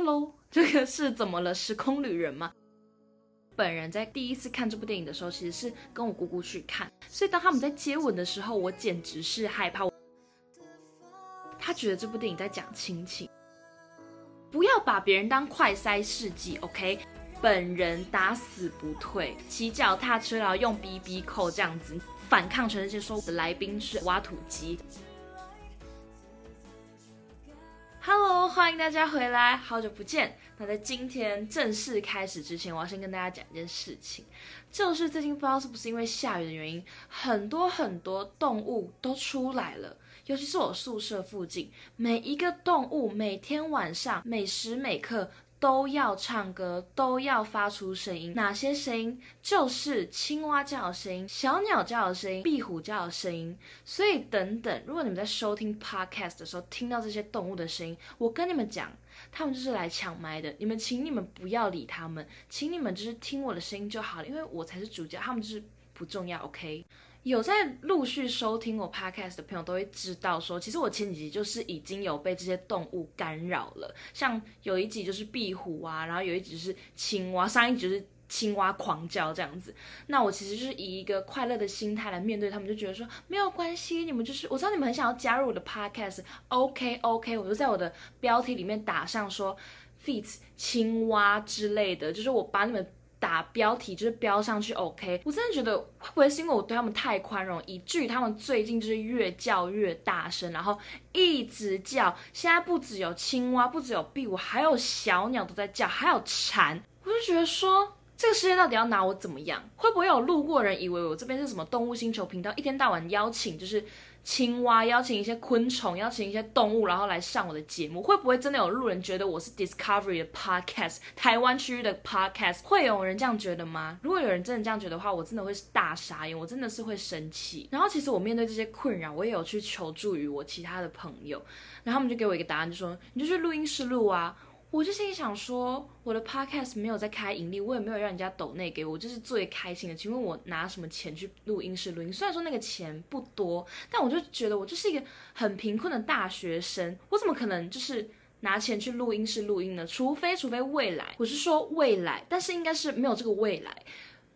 ，Hello，这个是怎么了？时空旅人吗？本人在第一次看这部电影的时候，其实是跟我姑姑去看，所以当他们在接吻的时候，我简直是害怕。他觉得这部电影在讲亲情，不要把别人当快塞试剂，OK？本人打死不退，骑脚踏车然后用 BB 扣这样子反抗全世界，说我的来宾是挖土机。Hello，欢迎大家回来，好久不见。那在今天正式开始之前，我要先跟大家讲一件事情，就是最近不知道是不是因为下雨的原因，很多很多动物都出来了，尤其是我宿舍附近，每一个动物每天晚上每时每刻。都要唱歌，都要发出声音。哪些声音？就是青蛙叫的声音，小鸟叫的声音，壁虎叫的声音。所以等等，如果你们在收听 podcast 的时候听到这些动物的声音，我跟你们讲，他们就是来抢麦的。你们请你们不要理他们，请你们就是听我的声音就好了，因为我才是主角，他们就是不重要。OK。有在陆续收听我 podcast 的朋友都会知道，说其实我前几集就是已经有被这些动物干扰了，像有一集就是壁虎啊，然后有一集是青蛙，上一集是青蛙狂叫这样子。那我其实就是以一个快乐的心态来面对他们，就觉得说没有关系，你们就是我知道你们很想要加入我的 podcast，OK OK，我就在我的标题里面打上说 feats 青蛙之类的，就是我把你们。打标题就是标上去，OK。我真的觉得会不会是因为我对他们太宽容，以至于他们最近就是越叫越大声，然后一直叫。现在不只有青蛙，不只有壁虎，还有小鸟都在叫，还有蝉。我就觉得说，这个世界到底要拿我怎么样？会不会有路过人以为我这边是什么动物星球频道，一天到晚邀请就是。青蛙邀请一些昆虫，邀请一些动物，然后来上我的节目，会不会真的有路人觉得我是 Discovery 的 Podcast，台湾区域的 Podcast？会有人这样觉得吗？如果有人真的这样觉得的话，我真的会大傻眼，我真的是会生气。然后其实我面对这些困扰，我也有去求助于我其他的朋友，然后他们就给我一个答案，就说你就去录音室录啊。我就心里想说，我的 podcast 没有在开盈利，我也没有让人家抖内给我，这是最开心的。请问我拿什么钱去录音室录音？虽然说那个钱不多，但我就觉得我就是一个很贫困的大学生，我怎么可能就是拿钱去录音室录音呢？除非，除非未来，我是说未来，但是应该是没有这个未来。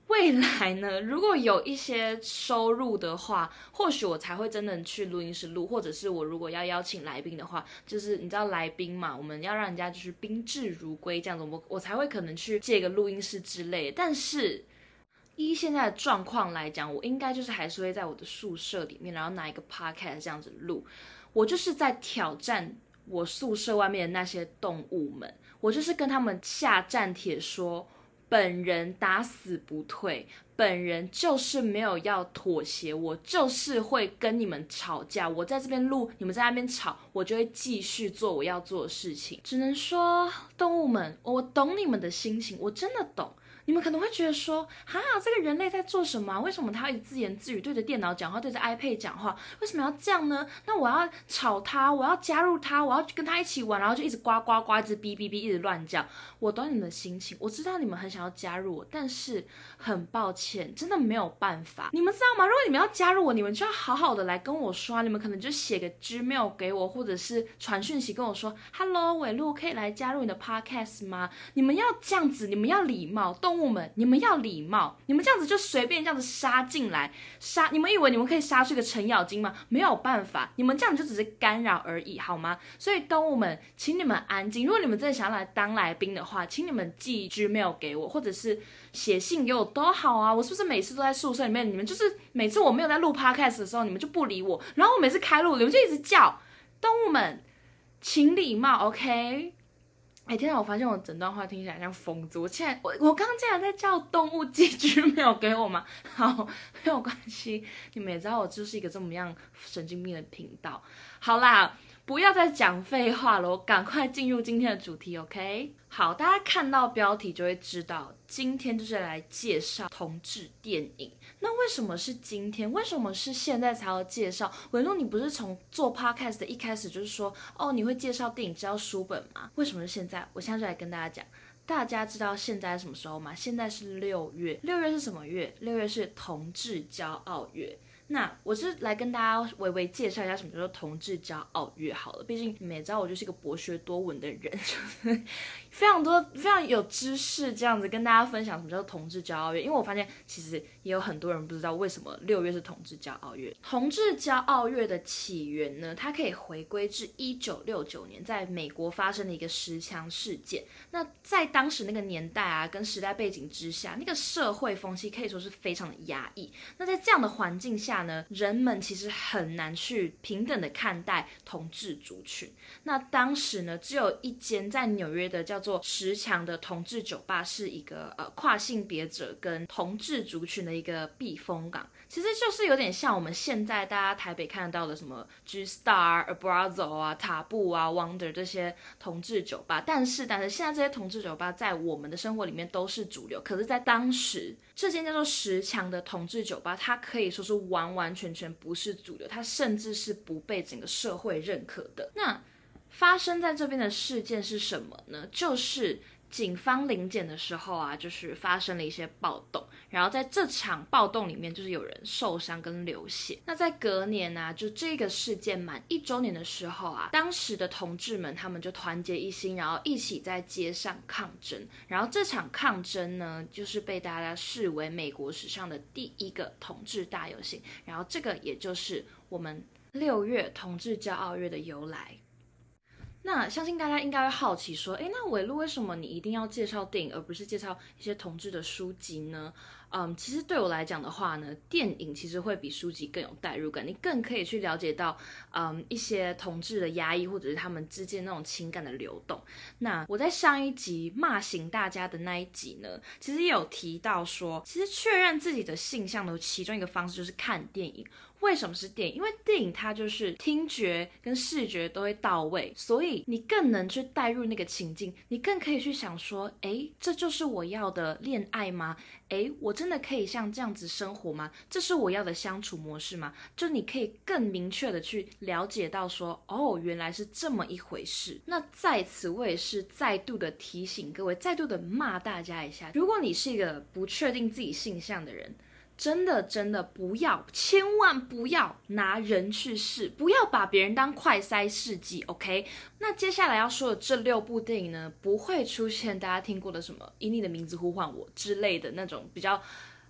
未来呢？如果有一些收入的话，或许我才会真的去录音室录，或者是我如果要邀请来宾的话，就是你知道来宾嘛，我们要让人家就是宾至如归这样子，我我才会可能去借个录音室之类。但是依现在的状况来讲，我应该就是还是会在我的宿舍里面，然后拿一个 podcast 这样子录。我就是在挑战我宿舍外面的那些动物们，我就是跟他们下战帖说。本人打死不退，本人就是没有要妥协，我就是会跟你们吵架。我在这边录，你们在那边吵，我就会继续做我要做的事情。只能说，动物们，我懂你们的心情，我真的懂。你们可能会觉得说，哈，这个人类在做什么？为什么他一直自言自语，对着电脑讲话，对着 iPad 讲话？为什么要这样呢？那我要吵他，我要加入他，我要跟他一起玩，然后就一直呱呱呱，一直哔哔哔，一直乱叫。我懂你们的心情，我知道你们很想要加入我，但是很抱歉，真的没有办法。你们知道吗？如果你们要加入我，你们就要好好的来跟我说，你们可能就写个 Gmail 给我，或者是传讯息跟我说，Hello，伟路，可以来加入你的 Podcast 吗？你们要这样子，你们要礼貌，动。动物们，你们要礼貌，你们这样子就随便这样子杀进来杀，你们以为你们可以杀出一个程咬金吗？没有办法，你们这样就只是干扰而已，好吗？所以动物们，请你们安静。如果你们真的想要来当来宾的话，请你们寄 Gmail 给我，或者是写信给我都好啊。我是不是每次都在宿舍里面？你们就是每次我没有在录 Podcast 的时候，你们就不理我，然后我每次开录，你们就一直叫。动物们，请礼貌，OK。哎，天啊！我发现我整段话听起来像疯子。我现在，我我刚刚竟然在叫动物寄居没有给我吗？好，没有关系。你们也知道我就是一个这么样神经病的频道。好啦。不要再讲废话了，我赶快进入今天的主题，OK？好，大家看到标题就会知道，今天就是来介绍同志电影。那为什么是今天？为什么是现在才要介绍？维诺，你不是从做 Podcast 的一开始就是说，哦，你会介绍电影，知道书本吗？为什么是现在？我现在就来跟大家讲。大家知道现在是什么时候吗？现在是六月，六月是什么月？六月是同志骄傲月。那我是来跟大家微微介绍一下什么叫做同志骄傲月好了，毕竟你们也知道我就是一个博学多闻的人，就是非常多非常有知识这样子跟大家分享什么叫做同志骄傲月。因为我发现其实也有很多人不知道为什么六月是同志骄傲月。同志骄傲月的起源呢，它可以回归至一九六九年在美国发生的一个十强事件。那在当时那个年代啊，跟时代背景之下，那个社会风气可以说是非常的压抑。那在这样的环境下呢，人们其实很难去平等的看待同志族群。那当时呢，只有一间在纽约的叫做十强的同志酒吧，是一个呃跨性别者跟同志族群的一个避风港。其实就是有点像我们现在大家台北看到的什么 G Star、Abrazo 啊、塔布啊、Wonder 这些同志酒吧。但是，但是现在这些同志酒吧在我们的生活里面都是主流。可是，在当时，这间叫做十强的同志酒吧，它可以说是完完全全不是主流，它甚至是不被整个社会认可的。那发生在这边的事件是什么呢？就是警方临检的时候啊，就是发生了一些暴动，然后在这场暴动里面，就是有人受伤跟流血。那在隔年呢，就这个事件满一周年的时候啊，当时的同志们他们就团结一心，然后一起在街上抗争。然后这场抗争呢，就是被大家视为美国史上的第一个同志大游行。然后这个也就是我们六月同志骄傲月的由来。那相信大家应该会好奇说，哎，那韦路为什么你一定要介绍电影，而不是介绍一些同志的书籍呢？嗯，其实对我来讲的话呢，电影其实会比书籍更有代入感，你更可以去了解到，嗯，一些同志的压抑，或者是他们之间那种情感的流动。那我在上一集骂醒大家的那一集呢，其实也有提到说，其实确认自己的性向的其中一个方式就是看电影。为什么是电影？因为电影它就是听觉跟视觉都会到位，所以你更能去带入那个情境，你更可以去想说，哎，这就是我要的恋爱吗？哎，我这真的可以像这样子生活吗？这是我要的相处模式吗？就你可以更明确的去了解到说，哦，原来是这么一回事。那在此我也是再度的提醒各位，再度的骂大家一下，如果你是一个不确定自己性向的人。真的真的不要，千万不要拿人去试，不要把别人当快塞试剂，OK？那接下来要说的这六部电影呢，不会出现大家听过的什么《以你的名字呼唤我》之类的那种比较。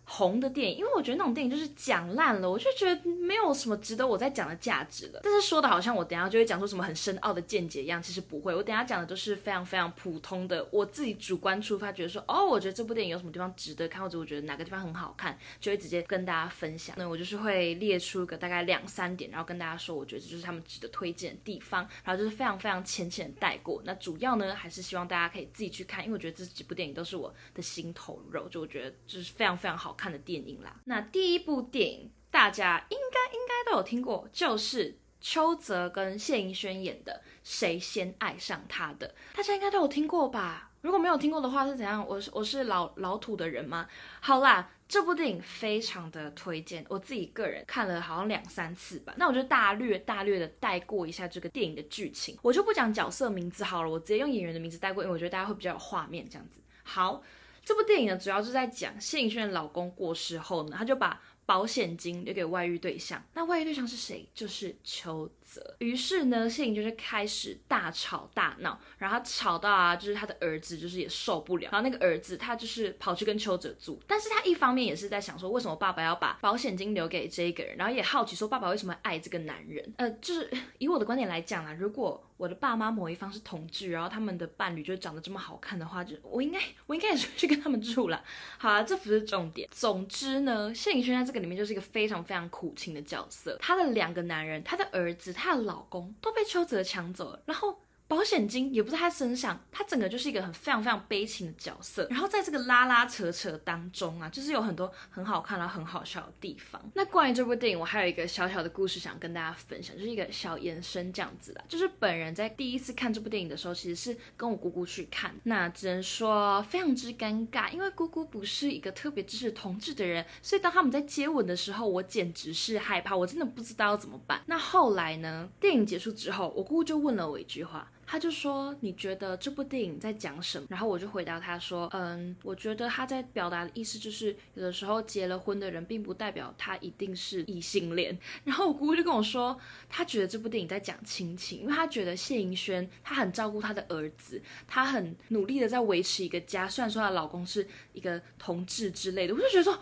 红的电影，因为我觉得那种电影就是讲烂了，我就觉得没有什么值得我再讲的价值了。但是说的好像我等下就会讲出什么很深奥的见解一样，其实不会。我等下讲的都是非常非常普通的，我自己主观出发，觉得说哦，我觉得这部电影有什么地方值得看，或者我觉得哪个地方很好看，就会直接跟大家分享。那我就是会列出个大概两三点，然后跟大家说，我觉得这就是他们值得推荐的地方，然后就是非常非常浅浅的带过。那主要呢，还是希望大家可以自己去看，因为我觉得这几部电影都是我的心头肉，就我觉得就是非常非常好好看的电影啦。那第一部电影大家应该应该都有听过，就是邱泽跟谢盈萱演的《谁先爱上他的》，大家应该都有听过吧？如果没有听过的话是怎样？我是我是老老土的人吗？好啦，这部电影非常的推荐，我自己个人看了好像两三次吧。那我就大略大略的带过一下这个电影的剧情，我就不讲角色名字好了，我直接用演员的名字带过，因为我觉得大家会比较有画面这样子。好。这部电影呢，主要是在讲谢颖轩的老公过世后呢，他就把保险金留给外遇对象。那外遇对象是谁？就是邱。于是呢，谢颖就是开始大吵大闹，然后吵到啊，就是他的儿子就是也受不了，然后那个儿子他就是跑去跟邱泽住，但是他一方面也是在想说，为什么爸爸要把保险金留给这一个人，然后也好奇说爸爸为什么爱这个男人。呃，就是 以我的观点来讲啊，如果我的爸妈某一方是同志，然后他们的伴侣就长得这么好看的话，就我应该我应该也是去跟他们住了。好啊，这不是重点。总之呢，谢颖轩在这个里面就是一个非常非常苦情的角色，他的两个男人，他的儿子。他她的老公都被邱泽抢走了，然后。保险金也不在他身上，他整个就是一个很非常非常悲情的角色。然后在这个拉拉扯扯当中啊，就是有很多很好看、然后很好笑的地方。那关于这部电影，我还有一个小小的故事想跟大家分享，就是一个小延伸这样子的。就是本人在第一次看这部电影的时候，其实是跟我姑姑去看，那只能说非常之尴尬，因为姑姑不是一个特别支持同志的人，所以当他们在接吻的时候，我简直是害怕，我真的不知道要怎么办。那后来呢，电影结束之后，我姑姑就问了我一句话。他就说你觉得这部电影在讲什么？然后我就回答他说，嗯，我觉得他在表达的意思就是有的时候结了婚的人并不代表他一定是异性恋。然后我姑姑就跟我说，他觉得这部电影在讲亲情，因为他觉得谢盈萱她很照顾她的儿子，她很努力的在维持一个家，虽然说她老公是一个同志之类的，我就觉得说。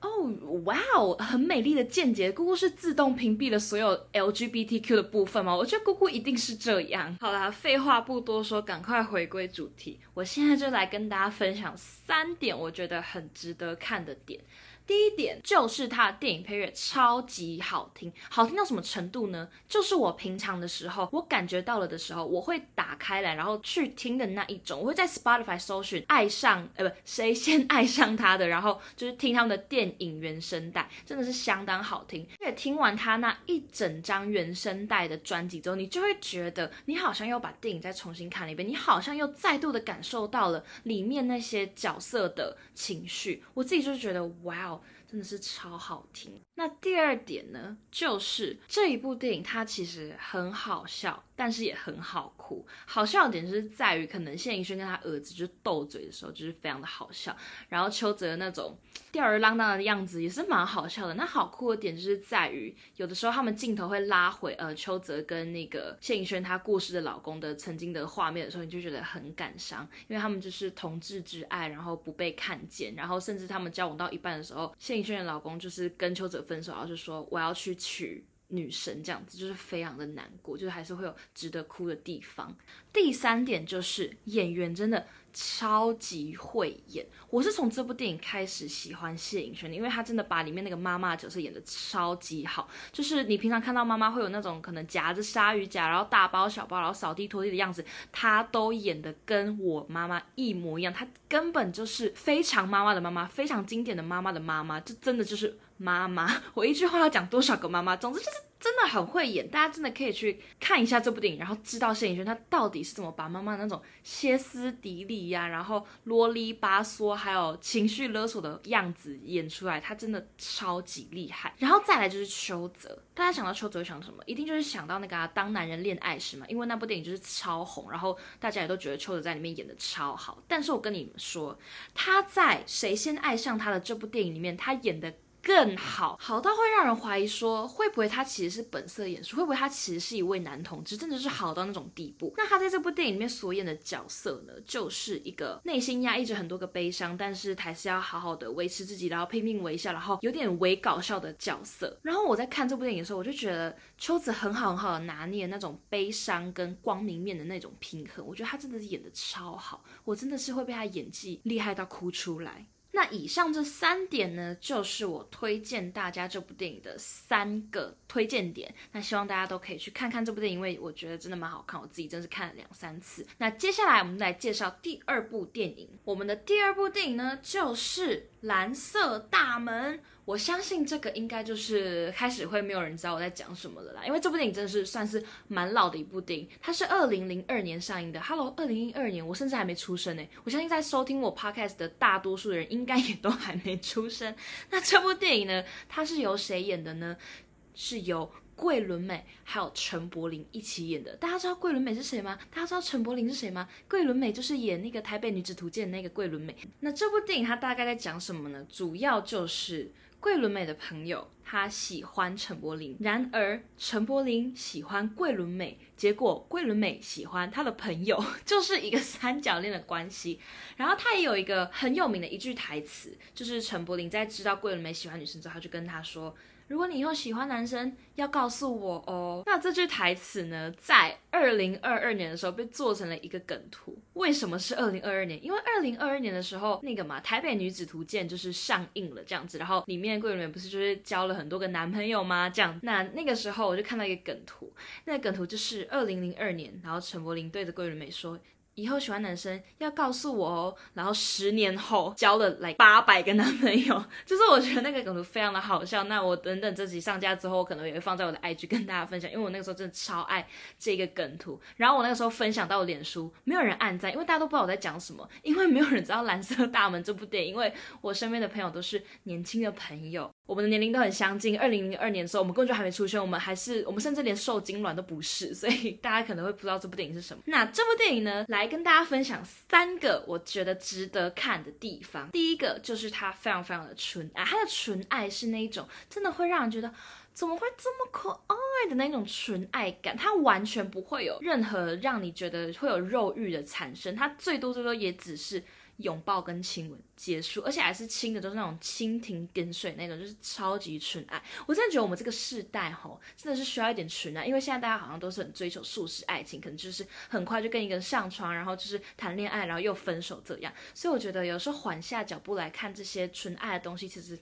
哦，哇哦，很美丽的见解。姑姑是自动屏蔽了所有 LGBTQ 的部分吗？我觉得姑姑一定是这样。好啦，废话不多说，赶快回归主题。我现在就来跟大家分享三点我觉得很值得看的点。第一点就是它的电影配乐超级好听，好听到什么程度呢？就是我平常的时候，我感觉到了的时候，我会打开来，然后去听的那一种。我会在 Spotify 搜寻爱上，呃，不，谁先爱上他的，然后就是听他们的电影原声带，真的是相当好听。而且听完他那一整张原声带的专辑之后，你就会觉得你好像又把电影再重新看了一遍，你好像又再度的感受到了里面那些角色的情绪。我自己就是觉得，哇哦！真的是超好听。那第二点呢，就是这一部电影它其实很好笑，但是也很好哭。好笑的点就是在于，可能谢盈萱跟他儿子就是斗嘴的时候，就是非常的好笑。然后邱泽那种吊儿郎当的样子也是蛮好笑的。那好哭的点就是在于，有的时候他们镜头会拉回呃邱泽跟那个谢盈萱她过世的老公的曾经的画面的时候，你就觉得很感伤，因为他们就是同志之爱，然后不被看见，然后甚至他们交往到一半的时候，谢。萱的老公就是跟邱泽分手，然后就说我要去娶女神，这样子就是非常的难过，就是还是会有值得哭的地方。第三点就是演员真的。超级会演，我是从这部电影开始喜欢谢颖轩的，因为她真的把里面那个妈妈角色演的超级好。就是你平常看到妈妈会有那种可能夹着鲨鱼夹，然后大包小包，然后扫地拖地的样子，她都演的跟我妈妈一模一样。她根本就是非常妈妈的妈妈，非常经典的妈妈的妈妈，这真的就是妈妈。我一句话要讲多少个妈妈？总之就是。真的很会演，大家真的可以去看一下这部电影，然后知道谢颖轩她到底是怎么把妈妈那种歇斯底里呀，然后啰里吧嗦，还有情绪勒索的样子演出来，她真的超级厉害。然后再来就是邱泽，大家想到邱泽会想什么？一定就是想到那个《当男人恋爱时》嘛，因为那部电影就是超红，然后大家也都觉得邱泽在里面演的超好。但是我跟你们说，他在《谁先爱上他》的这部电影里面，他演的。更好，好到会让人怀疑说，会不会他其实是本色演出？会不会他其实是一位男同志？真的是好到那种地步？那他在这部电影里面所演的角色呢，就是一个内心压抑着很多个悲伤，但是还是要好好的维持自己，然后拼命微笑，然后有点微搞笑的角色。然后我在看这部电影的时候，我就觉得秋子很好很好的拿捏那种悲伤跟光明面的那种平衡，我觉得他真的是演的超好，我真的是会被他演技厉害到哭出来。那以上这三点呢，就是我推荐大家这部电影的三个推荐点。那希望大家都可以去看看这部电影，因为我觉得真的蛮好看，我自己真是看了两三次。那接下来我们来介绍第二部电影。我们的第二部电影呢，就是《蓝色大门》。我相信这个应该就是开始会没有人知道我在讲什么了啦，因为这部电影真的是算是蛮老的一部电影，它是二零零二年上映的。Hello，二零一二年，我甚至还没出生呢。我相信在收听我 podcast 的大多数的人应该也都还没出生。那这部电影呢，它是由谁演的呢？是由桂纶镁还有陈柏霖一起演的。大家知道桂纶镁是谁吗？大家知道陈柏霖是谁吗？桂纶镁就是演那个《台北女子图鉴》那个桂纶镁。那这部电影它大概在讲什么呢？主要就是。桂纶镁的朋友，他喜欢陈柏霖，然而陈柏霖喜欢桂纶镁，结果桂纶镁喜欢他的朋友，就是一个三角恋的关系。然后他也有一个很有名的一句台词，就是陈柏霖在知道桂纶镁喜欢女生之后，他就跟他说。如果你以后喜欢男生，要告诉我哦。那这句台词呢，在二零二二年的时候被做成了一个梗图。为什么是二零二二年？因为二零二二年的时候，那个嘛，《台北女子图鉴》就是上映了这样子，然后里面桂纶镁不是就是交了很多个男朋友吗？这样，那那个时候我就看到一个梗图，那个梗图就是二零零二年，然后陈柏霖对着桂纶镁说。以后喜欢男生要告诉我哦，然后十年后交了来八百个男朋友，就是我觉得那个梗图非常的好笑。那我等等这集上架之后，我可能也会放在我的 IG 跟大家分享，因为我那个时候真的超爱这个梗图。然后我那个时候分享到脸书，没有人按赞，因为大家都不知道我在讲什么，因为没有人知道《蓝色大门》这部电影，因为我身边的朋友都是年轻的朋友。我们的年龄都很相近。二零零二年的时候，我们根本就还没出生，我们还是我们甚至连受精卵都不是，所以大家可能会不知道这部电影是什么。那这部电影呢，来跟大家分享三个我觉得值得看的地方。第一个就是它非常非常的纯爱，它的纯爱是那一种真的会让人觉得。怎么会这么可爱的那种纯爱感？它完全不会有任何让你觉得会有肉欲的产生，它最多最多也只是拥抱跟亲吻结束，而且还是亲的都是那种蜻蜓点水那种，就是超级纯爱。我真的觉得我们这个世代吼，真的是需要一点纯爱，因为现在大家好像都是很追求速食爱情，可能就是很快就跟一个人上床，然后就是谈恋爱，然后又分手这样。所以我觉得有时候缓下脚步来看这些纯爱的东西，其实。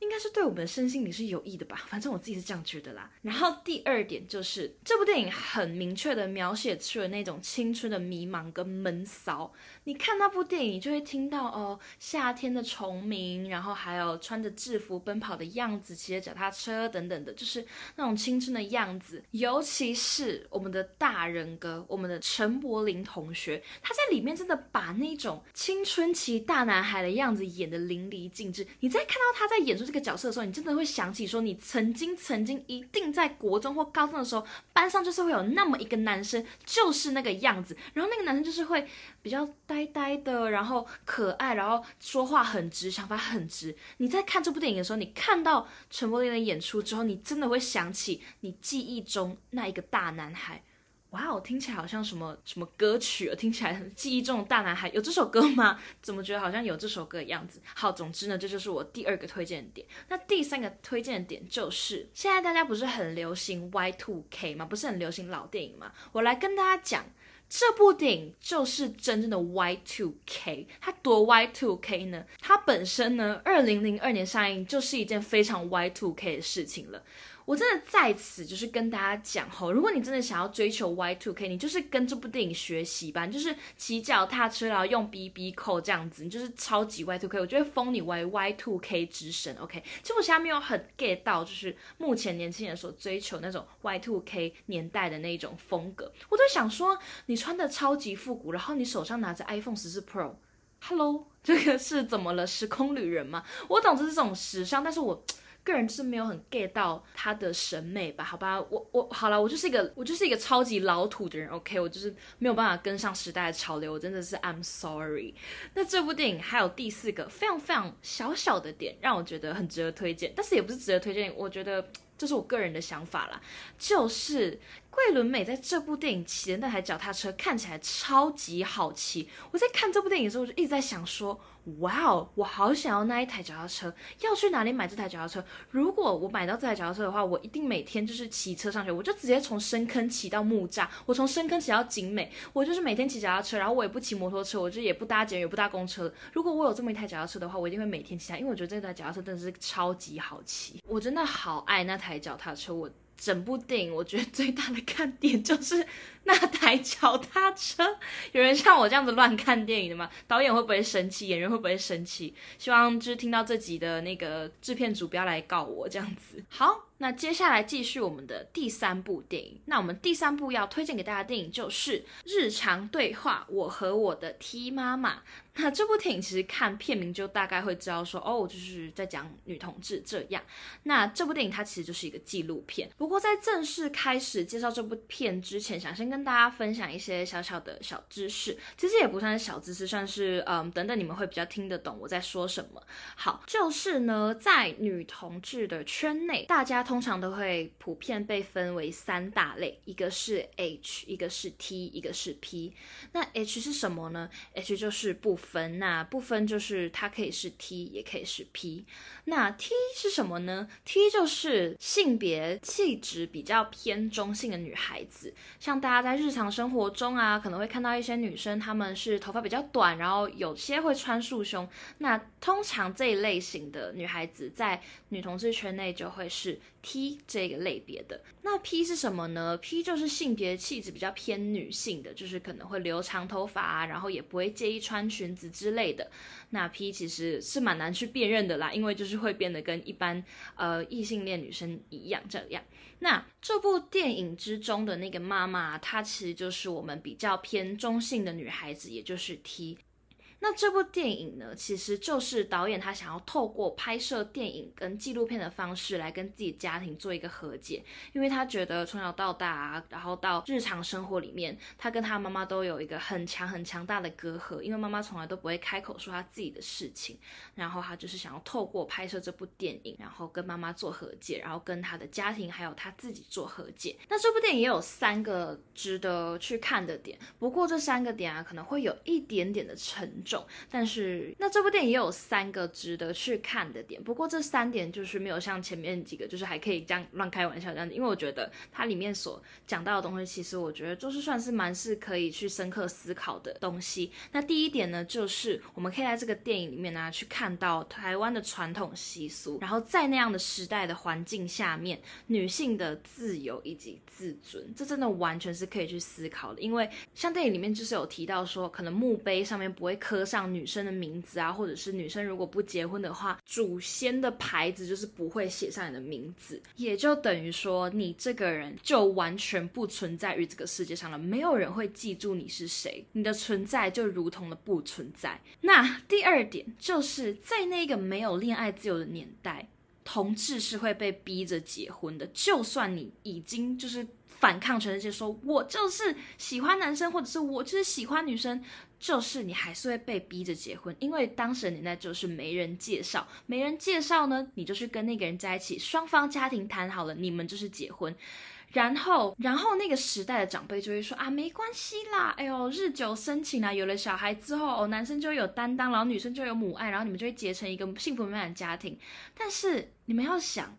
应该是对我们的身心里是有益的吧，反正我自己是这样觉得啦。然后第二点就是这部电影很明确的描写出了那种青春的迷茫跟闷骚。你看那部电影就会听到哦夏天的虫鸣，然后还有穿着制服奔跑的样子，骑着脚踏车等等的，就是那种青春的样子。尤其是我们的大人哥，我们的陈柏霖同学，他在里面真的把那种青春期大男孩的样子演得淋漓尽致。你再看到他在演出。这个角色的时候，你真的会想起说，你曾经曾经一定在国中或高中的时候，班上就是会有那么一个男生，就是那个样子。然后那个男生就是会比较呆呆的，然后可爱，然后说话很直，想法很直。你在看这部电影的时候，你看到陈柏霖的演出之后，你真的会想起你记忆中那一个大男孩。哇哦，听起来好像什么什么歌曲啊？听起来记忆中的大男孩有这首歌吗？怎么觉得好像有这首歌的样子？好，总之呢，这就是我第二个推荐点。那第三个推荐点就是，现在大家不是很流行 Y Two K 吗？不是很流行老电影吗？我来跟大家讲，这部电影就是真正的 Y Two K。它多 Y Two K 呢？它本身呢，二零零二年上映就是一件非常 Y Two K 的事情了。我真的在此就是跟大家讲吼，如果你真的想要追求 Y two K，你就是跟这部电影学习吧，就是骑脚踏车然后用 BB 扣这样子，你就是超级 Y two K，我就会封你为 Y two K 之神。OK，其实我现在没有很 get 到，就是目前年轻人所追求那种 Y two K 年代的那种风格，我都想说，你穿的超级复古，然后你手上拿着 iPhone 十四 Pro，Hello，这个是怎么了？时空旅人吗？我懂这是这种时尚，但是我。个人是没有很 get 到他的审美吧？好吧，我我好了，我就是一个我就是一个超级老土的人，OK，我就是没有办法跟上时代的潮流，我真的是 I'm sorry。那这部电影还有第四个非常非常小小的点，让我觉得很值得推荐，但是也不是值得推荐，我觉得这是我个人的想法啦，就是桂纶镁在这部电影骑的那台脚踏车看起来超级好骑。我在看这部电影的时候，我就一直在想说。哇哦，我好想要那一台脚踏车，要去哪里买这台脚踏车？如果我买到这台脚踏车的话，我一定每天就是骑车上学，我就直接从深坑骑到木栅，我从深坑骑到景美，我就是每天骑脚踏车，然后我也不骑摩托车，我就也不搭捷运，也不搭公车。如果我有这么一台脚踏车的话，我一定会每天骑它，因为我觉得这台脚踏车真的是超级好骑，我真的好爱那台脚踏车，我。整部电影，我觉得最大的看点就是那台脚踏车。有人像我这样子乱看电影的吗？导演会不会生气？演员会不会生气？希望就是听到这集的那个制片组不要来告我这样子。好。那接下来继续我们的第三部电影。那我们第三部要推荐给大家的电影就是《日常对话：我和我的 T 妈妈》。那这部电影其实看片名就大概会知道说，哦，就是在讲女同志这样。那这部电影它其实就是一个纪录片。不过在正式开始介绍这部片之前，想先跟大家分享一些小小的小知识。其实也不算是小知识，算是嗯，等等你们会比较听得懂我在说什么。好，就是呢，在女同志的圈内，大家。通常都会普遍被分为三大类，一个是 H，一个是 T，一个是 P。那 H 是什么呢？H 就是不分，那不分就是它可以是 T，也可以是 P。那 T 是什么呢？T 就是性别气质比较偏中性的女孩子，像大家在日常生活中啊，可能会看到一些女生，她们是头发比较短，然后有些会穿束胸。那通常这一类型的女孩子在女同志圈内就会是。T 这个类别的那 P 是什么呢？P 就是性别气质比较偏女性的，就是可能会留长头发啊，然后也不会介意穿裙子之类的。那 P 其实是蛮难去辨认的啦，因为就是会变得跟一般呃异性恋女生一样这样。那这部电影之中的那个妈妈，她其实就是我们比较偏中性的女孩子，也就是 T。那这部电影呢，其实就是导演他想要透过拍摄电影跟纪录片的方式来跟自己家庭做一个和解，因为他觉得从小到大啊，然后到日常生活里面，他跟他妈妈都有一个很强很强大的隔阂，因为妈妈从来都不会开口说他自己的事情，然后他就是想要透过拍摄这部电影，然后跟妈妈做和解，然后跟他的家庭还有他自己做和解。那这部电影也有三个值得去看的点，不过这三个点啊可能会有一点点的沉重，但是那这部电影也有三个值得去看的点，不过这三点就是没有像前面几个就是还可以这样乱开玩笑这样子，因为我觉得它里面所讲到的东西，其实我觉得就是算是蛮是可以去深刻思考的东西。那第一点呢，就是我们可以在这个电影里面呢去看到台湾的传统习俗，然后在那样的时代的环境下面，女性的自由以及自尊，这真的完全是可以去思考的。因为像电影里面就是有提到说，可能墓碑上面不会刻上女生的名字啊，或者是女生如果不结婚的话，祖先的牌子就是不会写上你的名字，也就等于说你这个人就完全不存在于这个世界上了，没有人会记住你是谁，你的存在就如同的不存在。那第二点就是在那个没有恋爱自由的年代。同志是会被逼着结婚的，就算你已经就是反抗全世界，说我就是喜欢男生，或者是我就是喜欢女生，就是你还是会被逼着结婚，因为当时的年代就是没人介绍，没人介绍呢，你就去跟那个人在一起，双方家庭谈好了，你们就是结婚。然后，然后那个时代的长辈就会说啊，没关系啦，哎呦，日久生情啊，有了小孩之后，男生就有担当，然后女生就有母爱，然后你们就会结成一个幸福美满的家庭。但是你们要想。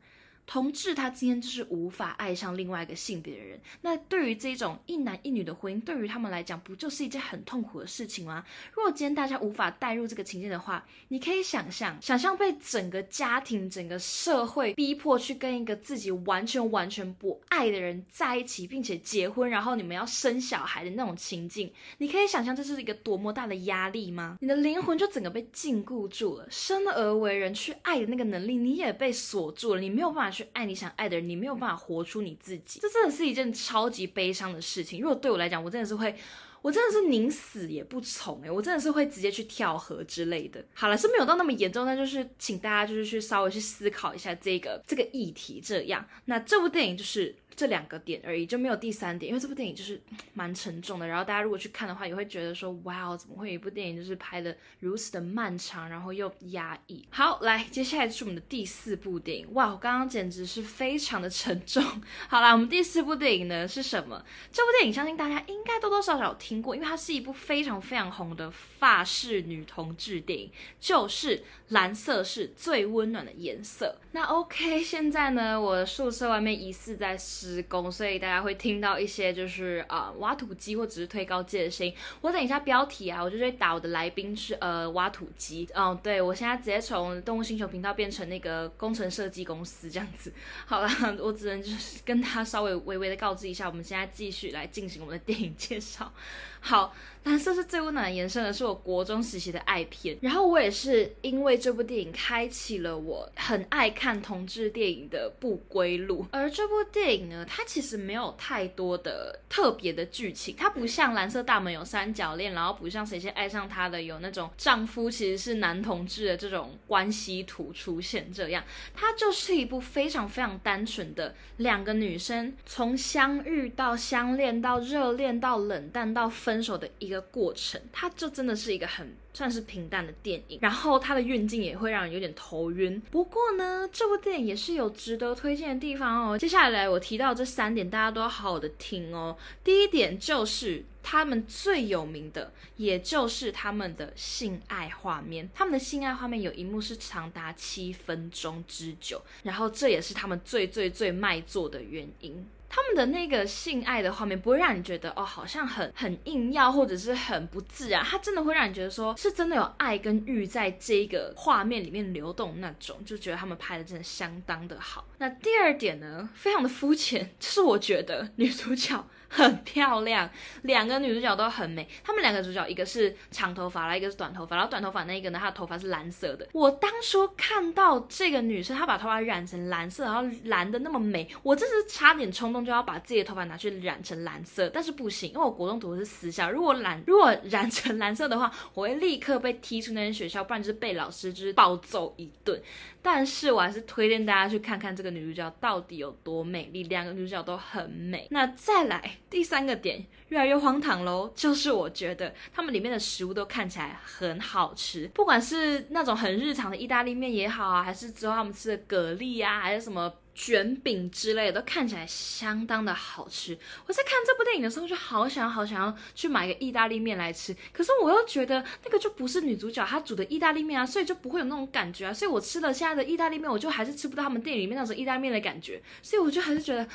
同志他今天就是无法爱上另外一个性别的人，那对于这种一男一女的婚姻，对于他们来讲，不就是一件很痛苦的事情吗？如果今天大家无法带入这个情境的话，你可以想象，想象被整个家庭、整个社会逼迫去跟一个自己完全完全不爱的人在一起，并且结婚，然后你们要生小孩的那种情境，你可以想象这是一个多么大的压力吗？你的灵魂就整个被禁锢住了，生而为人去爱的那个能力，你也被锁住了，你没有办法去。爱你想爱的人，你没有办法活出你自己，这真的是一件超级悲伤的事情。如果对我来讲，我真的是会，我真的是宁死也不从哎，我真的是会直接去跳河之类的。好了，是没有到那么严重，那就是请大家就是去稍微去思考一下这个这个议题。这样，那这部电影就是。这两个点而已，就没有第三点，因为这部电影就是蛮沉重的。然后大家如果去看的话，也会觉得说，哇，怎么会有一部电影就是拍的如此的漫长，然后又压抑。好，来，接下来就是我们的第四部电影。哇，我刚刚简直是非常的沉重。好啦，我们第四部电影呢是什么？这部电影相信大家应该多多少少听过，因为它是一部非常非常红的法式女同志电影，就是蓝色是最温暖的颜色。那 OK，现在呢，我的宿舍外面疑似在施工，所以大家会听到一些就是呃挖土机或者是推高机的声音。我等一下标题啊，我就会打我的来宾是呃挖土机。嗯，对我现在直接从动物星球频道变成那个工程设计公司这样子。好啦，我只能就是跟他稍微微微的告知一下，我们现在继续来进行我们的电影介绍。好，蓝色是最温暖的颜色呢，是我国中时期的爱片。然后我也是因为这部电影开启了我很爱看同志电影的不归路。而这部电影呢，它其实没有太多的特别的剧情，它不像蓝色大门有三角恋，然后不像谁先爱上他的有那种丈夫其实是男同志的这种关系图出现。这样，它就是一部非常非常单纯的两个女生从相遇到相恋到热恋到冷淡到分。分手的一个过程，它就真的是一个很算是平淡的电影，然后它的运镜也会让人有点头晕。不过呢，这部电影也是有值得推荐的地方哦。接下来我提到这三点，大家都要好好的听哦。第一点就是他们最有名的，也就是他们的性爱画面。他们的性爱画面有一幕是长达七分钟之久，然后这也是他们最最最卖座的原因。他们的那个性爱的画面不会让你觉得哦，好像很很硬要或者是很不自然，它真的会让你觉得说是真的有爱跟欲在这个画面里面流动那种，就觉得他们拍的真的相当的好。那第二点呢，非常的肤浅，就是我觉得女主角。很漂亮，两个女主角都很美。她们两个主角，一个是长头发然后，一个是短头发。然后短头发那一个呢，她的头发是蓝色的。我当初看到这个女生，她把头发染成蓝色，然后蓝的那么美，我真是差点冲动就要把自己的头发拿去染成蓝色，但是不行，因为我国中读的是私校，如果染如果染成蓝色的话，我会立刻被踢出那间学校，不然就是被老师就是暴揍一顿。但是我还是推荐大家去看看这个女主角到底有多美丽，两个女主角都很美。那再来第三个点，越来越荒唐喽，就是我觉得他们里面的食物都看起来很好吃，不管是那种很日常的意大利面也好啊，还是之后他们吃的蛤蜊啊，还是什么。卷饼之类的都看起来相当的好吃。我在看这部电影的时候，就好想好想要去买个意大利面来吃。可是我又觉得那个就不是女主角她煮的意大利面啊，所以就不会有那种感觉啊。所以我吃了现在的意大利面，我就还是吃不到他们店里面那种意大利面的感觉。所以我就还是觉得，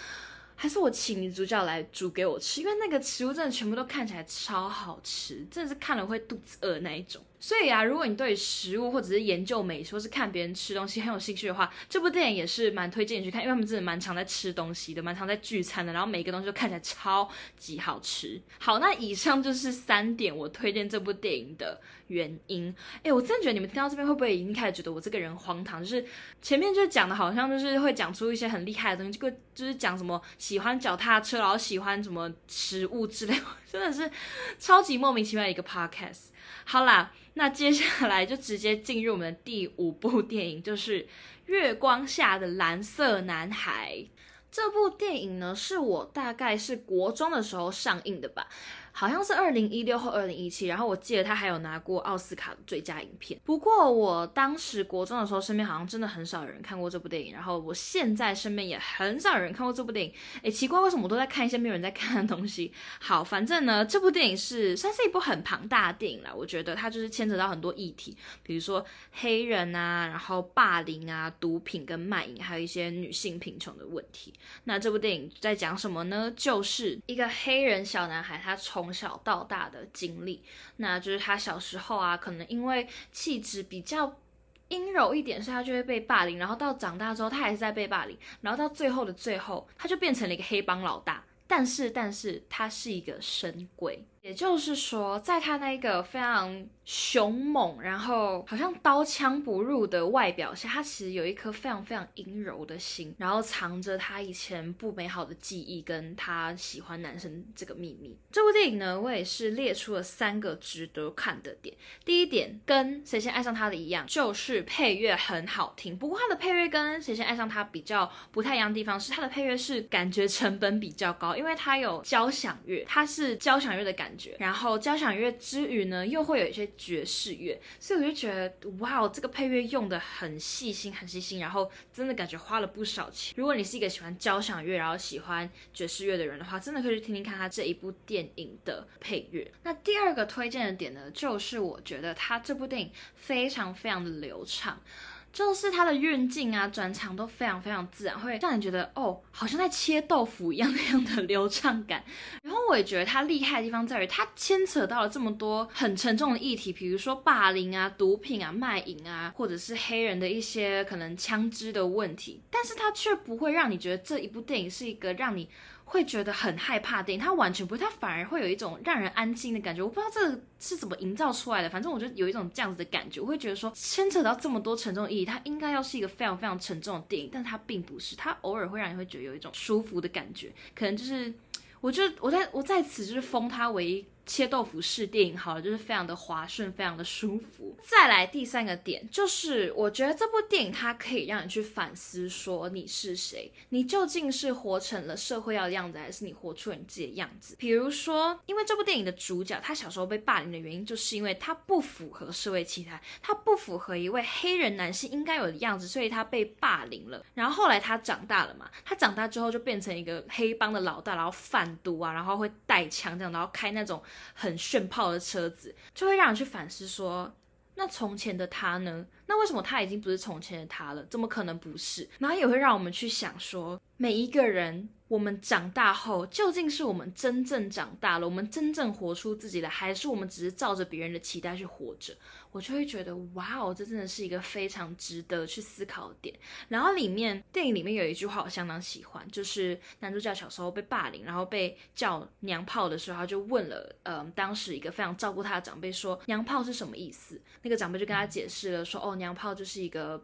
还是我请女主角来煮给我吃，因为那个食物真的全部都看起来超好吃，真的是看了会肚子饿那一种。所以啊，如果你对食物或者是研究美食，或是看别人吃东西很有兴趣的话，这部电影也是蛮推荐你去看，因为他们真的蛮常在吃东西的，蛮常在聚餐的，然后每个东西都看起来超级好吃。好，那以上就是三点我推荐这部电影的原因。哎，我真的觉得你们听到这边会不会已经开始觉得我这个人荒唐？就是前面就讲的好像就是会讲出一些很厉害的东西，这个就是讲什么喜欢脚踏车，然后喜欢什么食物之类，真的是超级莫名其妙的一个 podcast。好啦。那接下来就直接进入我们的第五部电影，就是《月光下的蓝色男孩》。这部电影呢，是我大概是国中的时候上映的吧。好像是二零一六或二零一七，然后我记得他还有拿过奥斯卡的最佳影片。不过我当时国中的时候，身边好像真的很少有人看过这部电影。然后我现在身边也很少有人看过这部电影。诶，奇怪，为什么我都在看一些没有人在看的东西？好，反正呢，这部电影是算是一部很庞大的电影了。我觉得它就是牵扯到很多议题，比如说黑人啊，然后霸凌啊，毒品跟卖淫，还有一些女性贫穷的问题。那这部电影在讲什么呢？就是一个黑人小男孩，他从从小到大的经历，那就是他小时候啊，可能因为气质比较阴柔一点，所以他就会被霸凌。然后到长大之后，他还是在被霸凌。然后到最后的最后，他就变成了一个黑帮老大。但是，但是他是一个神鬼。也就是说，在他那个非常凶猛，然后好像刀枪不入的外表下，他其实有一颗非常非常阴柔的心，然后藏着他以前不美好的记忆，跟他喜欢男生这个秘密。这部电影呢，我也是列出了三个值得看的点。第一点，跟《谁先爱上他》的一样，就是配乐很好听。不过它的配乐跟《谁先爱上他》比较不太一样的地方是，它的配乐是感觉成本比较高，因为它有交响乐，它是交响乐的感。然后交响乐之余呢，又会有一些爵士乐，所以我就觉得哇，这个配乐用的很细心，很细心，然后真的感觉花了不少钱。如果你是一个喜欢交响乐，然后喜欢爵士乐的人的话，真的可以去听听看他这一部电影的配乐。那第二个推荐的点呢，就是我觉得他这部电影非常非常的流畅。就是它的运镜啊、转场都非常非常自然，会让你觉得哦，好像在切豆腐一样那样的流畅感。然后我也觉得它厉害的地方在于，它牵扯到了这么多很沉重的议题，比如说霸凌啊、毒品啊、卖淫啊，或者是黑人的一些可能枪支的问题，但是它却不会让你觉得这一部电影是一个让你。会觉得很害怕电影，它完全不会，它反而会有一种让人安心的感觉。我不知道这是怎么营造出来的，反正我就有一种这样子的感觉。我会觉得说，牵扯到这么多沉重意义，它应该要是一个非常非常沉重的电影，但它并不是，它偶尔会让你会觉得有一种舒服的感觉。可能就是，我就我在我在此就是封他为。切豆腐式电影好了，就是非常的滑顺，非常的舒服。再来第三个点，就是我觉得这部电影它可以让你去反思，说你是谁，你究竟是活成了社会要的样子，还是你活出了你自己的样子？比如说，因为这部电影的主角他小时候被霸凌的原因，就是因为他不符合社会期待，他不符合一位黑人男性应该有的样子，所以他被霸凌了。然后后来他长大了嘛，他长大之后就变成一个黑帮的老大，然后贩毒啊，然后会带枪这样，然后开那种。很炫炮的车子，就会让人去反思说，那从前的他呢？那为什么他已经不是从前的他了？怎么可能不是？然后也会让我们去想说，每一个人，我们长大后究竟是我们真正长大了，我们真正活出自己了，还是我们只是照着别人的期待去活着？我就会觉得，哇哦，这真的是一个非常值得去思考的点。然后里面电影里面有一句话我相当喜欢，就是男主角小时候被霸凌，然后被叫娘炮的时候，他就问了，嗯，当时一个非常照顾他的长辈说，娘炮是什么意思？那个长辈就跟他解释了，说，哦，娘炮就是一个。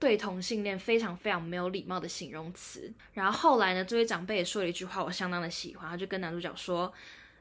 对同性恋非常非常没有礼貌的形容词。然后后来呢，这位长辈也说了一句话，我相当的喜欢，他就跟男主角说：“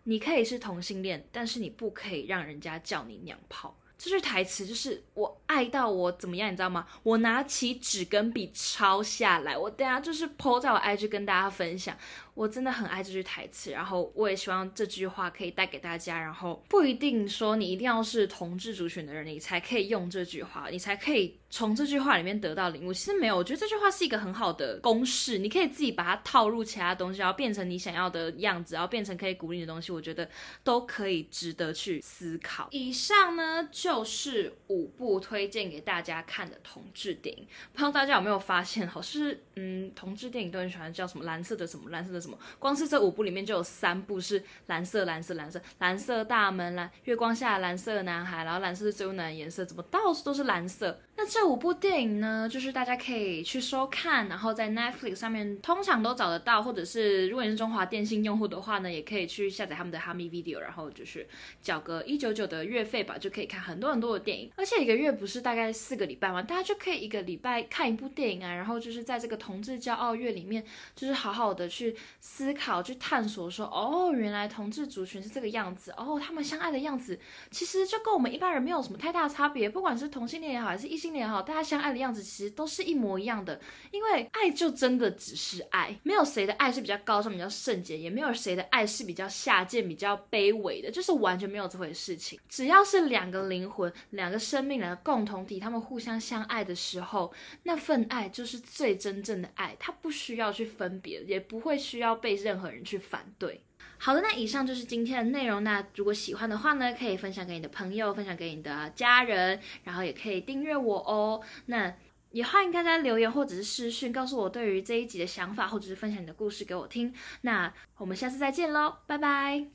你可以是同性恋，但是你不可以让人家叫你娘炮。”这句台词就是我爱到我怎么样，你知道吗？我拿起纸跟笔抄下来，我等下就是 po 在我 IG 跟大家分享。我真的很爱这句台词，然后我也希望这句话可以带给大家。然后不一定说你一定要是同志族群的人，你才可以用这句话，你才可以从这句话里面得到领悟。其实没有，我觉得这句话是一个很好的公式，你可以自己把它套入其他东西，然后变成你想要的样子，然后变成可以鼓励的东西。我觉得都可以值得去思考。以上呢就是五部推荐给大家看的同志电影，不知道大家有没有发现，好是嗯，同志电影都很喜欢叫什么蓝色的什么蓝色的什么。光是这五部里面就有三部是蓝色，蓝色，蓝色，蓝色大门，蓝月光下蓝色男孩，然后蓝色是最温暖的颜色，怎么到处都是蓝色？那这五部电影呢，就是大家可以去收看，然后在 Netflix 上面通常都找得到，或者是如果你是中华电信用户的话呢，也可以去下载他们的哈密 Video，然后就是缴个一九九的月费吧，就可以看很多很多的电影。而且一个月不是大概四个礼拜吗？大家就可以一个礼拜看一部电影啊，然后就是在这个同志骄傲月里面，就是好好的去思考、去探索，说哦，原来同志族群是这个样子，哦，他们相爱的样子，其实就跟我们一般人没有什么太大差别，不管是同性恋也好，还是异性恋。也好，大家相爱的样子其实都是一模一样的，因为爱就真的只是爱，没有谁的爱是比较高尚、比较圣洁，也没有谁的爱是比较下贱、比较卑微的，就是完全没有这回事情。只要是两个灵魂、两个生命、两个共同体，他们互相相爱的时候，那份爱就是最真正的爱，它不需要去分别，也不会需要要被任何人去反对。好的，那以上就是今天的内容。那如果喜欢的话呢，可以分享给你的朋友，分享给你的家人，然后也可以订阅我哦。那也欢迎大家留言或者是私讯，告诉我对于这一集的想法，或者是分享你的故事给我听。那我们下次再见喽，拜拜。